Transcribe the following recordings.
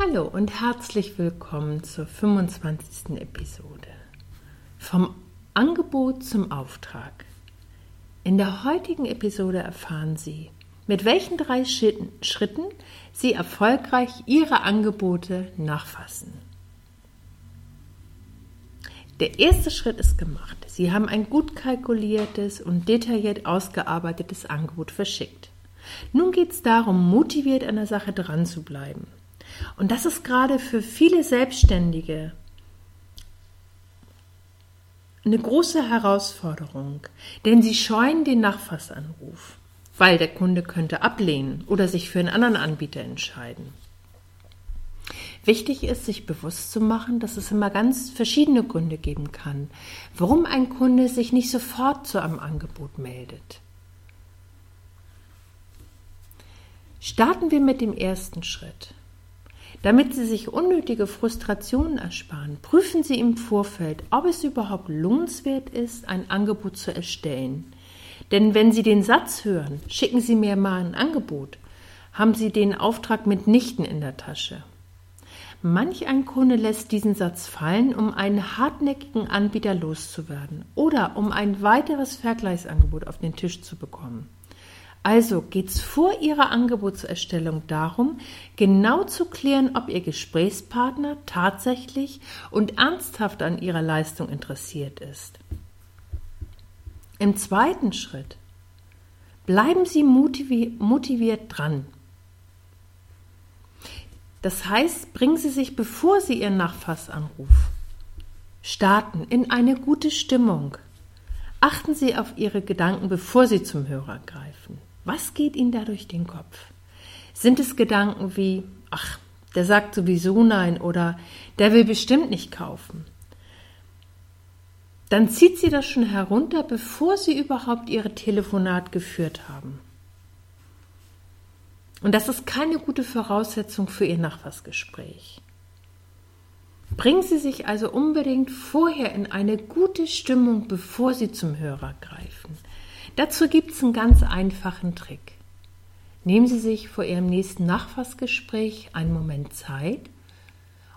Hallo und herzlich willkommen zur 25. Episode. Vom Angebot zum Auftrag. In der heutigen Episode erfahren Sie, mit welchen drei Schritten Sie erfolgreich Ihre Angebote nachfassen. Der erste Schritt ist gemacht. Sie haben ein gut kalkuliertes und detailliert ausgearbeitetes Angebot verschickt. Nun geht es darum, motiviert an der Sache dran zu bleiben. Und das ist gerade für viele Selbstständige eine große Herausforderung, denn sie scheuen den Nachfassanruf, weil der Kunde könnte ablehnen oder sich für einen anderen Anbieter entscheiden. Wichtig ist, sich bewusst zu machen, dass es immer ganz verschiedene Gründe geben kann, warum ein Kunde sich nicht sofort zu einem Angebot meldet. Starten wir mit dem ersten Schritt. Damit Sie sich unnötige Frustrationen ersparen, prüfen Sie im Vorfeld, ob es überhaupt lohnenswert ist, ein Angebot zu erstellen. Denn wenn Sie den Satz hören, schicken Sie mir mal ein Angebot, haben Sie den Auftrag mitnichten in der Tasche. Manch ein Kunde lässt diesen Satz fallen, um einen hartnäckigen Anbieter loszuwerden oder um ein weiteres Vergleichsangebot auf den Tisch zu bekommen. Also geht es vor Ihrer Angebotserstellung darum, genau zu klären, ob Ihr Gesprächspartner tatsächlich und ernsthaft an Ihrer Leistung interessiert ist. Im zweiten Schritt bleiben Sie motiviert dran. Das heißt, bringen Sie sich, bevor Sie Ihren Nachfassanruf starten, in eine gute Stimmung. Achten Sie auf Ihre Gedanken, bevor Sie zum Hörer greifen. Was geht Ihnen da durch den Kopf? Sind es Gedanken wie, ach, der sagt sowieso nein oder der will bestimmt nicht kaufen? Dann zieht sie das schon herunter, bevor sie überhaupt ihre Telefonat geführt haben. Und das ist keine gute Voraussetzung für Ihr Nachfassgespräch. Bringen Sie sich also unbedingt vorher in eine gute Stimmung, bevor Sie zum Hörer greifen. Dazu gibt es einen ganz einfachen Trick. Nehmen Sie sich vor Ihrem nächsten Nachfassgespräch einen Moment Zeit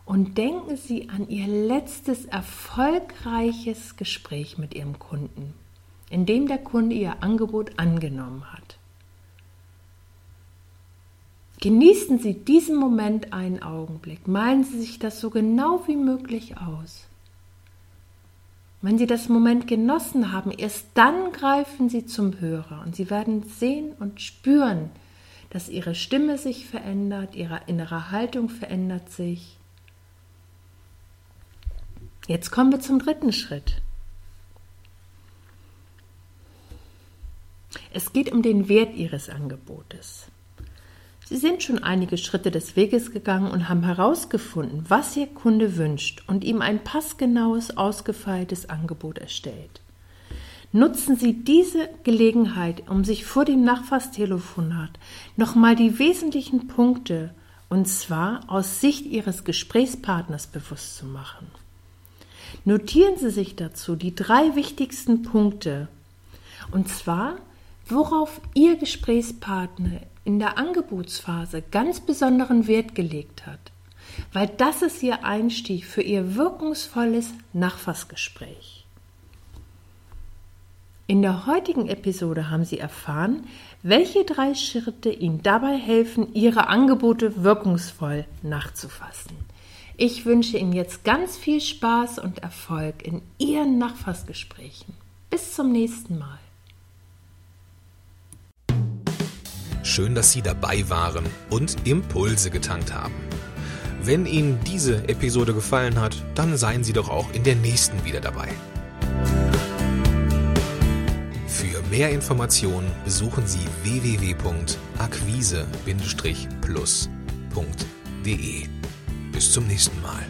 und denken Sie an Ihr letztes erfolgreiches Gespräch mit Ihrem Kunden, in dem der Kunde Ihr Angebot angenommen hat. Genießen Sie diesen Moment einen Augenblick, malen Sie sich das so genau wie möglich aus. Wenn Sie das Moment genossen haben, erst dann greifen Sie zum Hörer und Sie werden sehen und spüren, dass Ihre Stimme sich verändert, Ihre innere Haltung verändert sich. Jetzt kommen wir zum dritten Schritt. Es geht um den Wert Ihres Angebotes. Sie sind schon einige Schritte des Weges gegangen und haben herausgefunden, was Ihr Kunde wünscht und ihm ein passgenaues, ausgefeiltes Angebot erstellt. Nutzen Sie diese Gelegenheit, um sich vor dem Nachfasstelefonat nochmal die wesentlichen Punkte, und zwar aus Sicht Ihres Gesprächspartners, bewusst zu machen. Notieren Sie sich dazu die drei wichtigsten Punkte, und zwar, worauf Ihr Gesprächspartner in der Angebotsphase ganz besonderen Wert gelegt hat, weil das ist ihr Einstieg für ihr wirkungsvolles Nachfassgespräch. In der heutigen Episode haben Sie erfahren, welche drei Schritte Ihnen dabei helfen, Ihre Angebote wirkungsvoll nachzufassen. Ich wünsche Ihnen jetzt ganz viel Spaß und Erfolg in Ihren Nachfassgesprächen. Bis zum nächsten Mal. Schön, dass Sie dabei waren und Impulse getankt haben. Wenn Ihnen diese Episode gefallen hat, dann seien Sie doch auch in der nächsten wieder dabei. Für mehr Informationen besuchen Sie www.akquise-plus.de. Bis zum nächsten Mal.